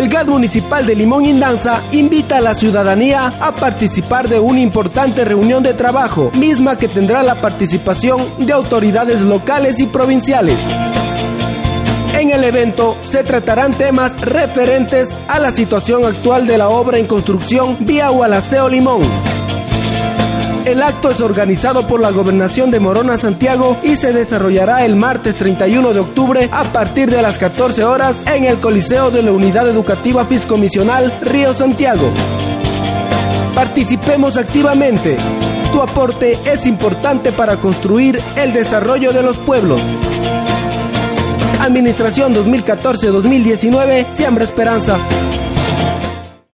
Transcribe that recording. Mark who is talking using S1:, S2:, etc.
S1: el GAD municipal de Limón Indanza invita a la ciudadanía a participar de una importante reunión de trabajo, misma que tendrá la participación de autoridades locales y provinciales. En el evento se tratarán temas referentes a la situación actual de la obra en construcción vía Gualaceo Limón. El acto es organizado por la Gobernación de Morona Santiago y se desarrollará el martes 31 de octubre a partir de las 14 horas en el Coliseo de la Unidad Educativa Fiscomisional Río Santiago. Participemos activamente. Tu aporte es importante para construir el desarrollo de los pueblos. Administración 2014-2019, Siembra Esperanza.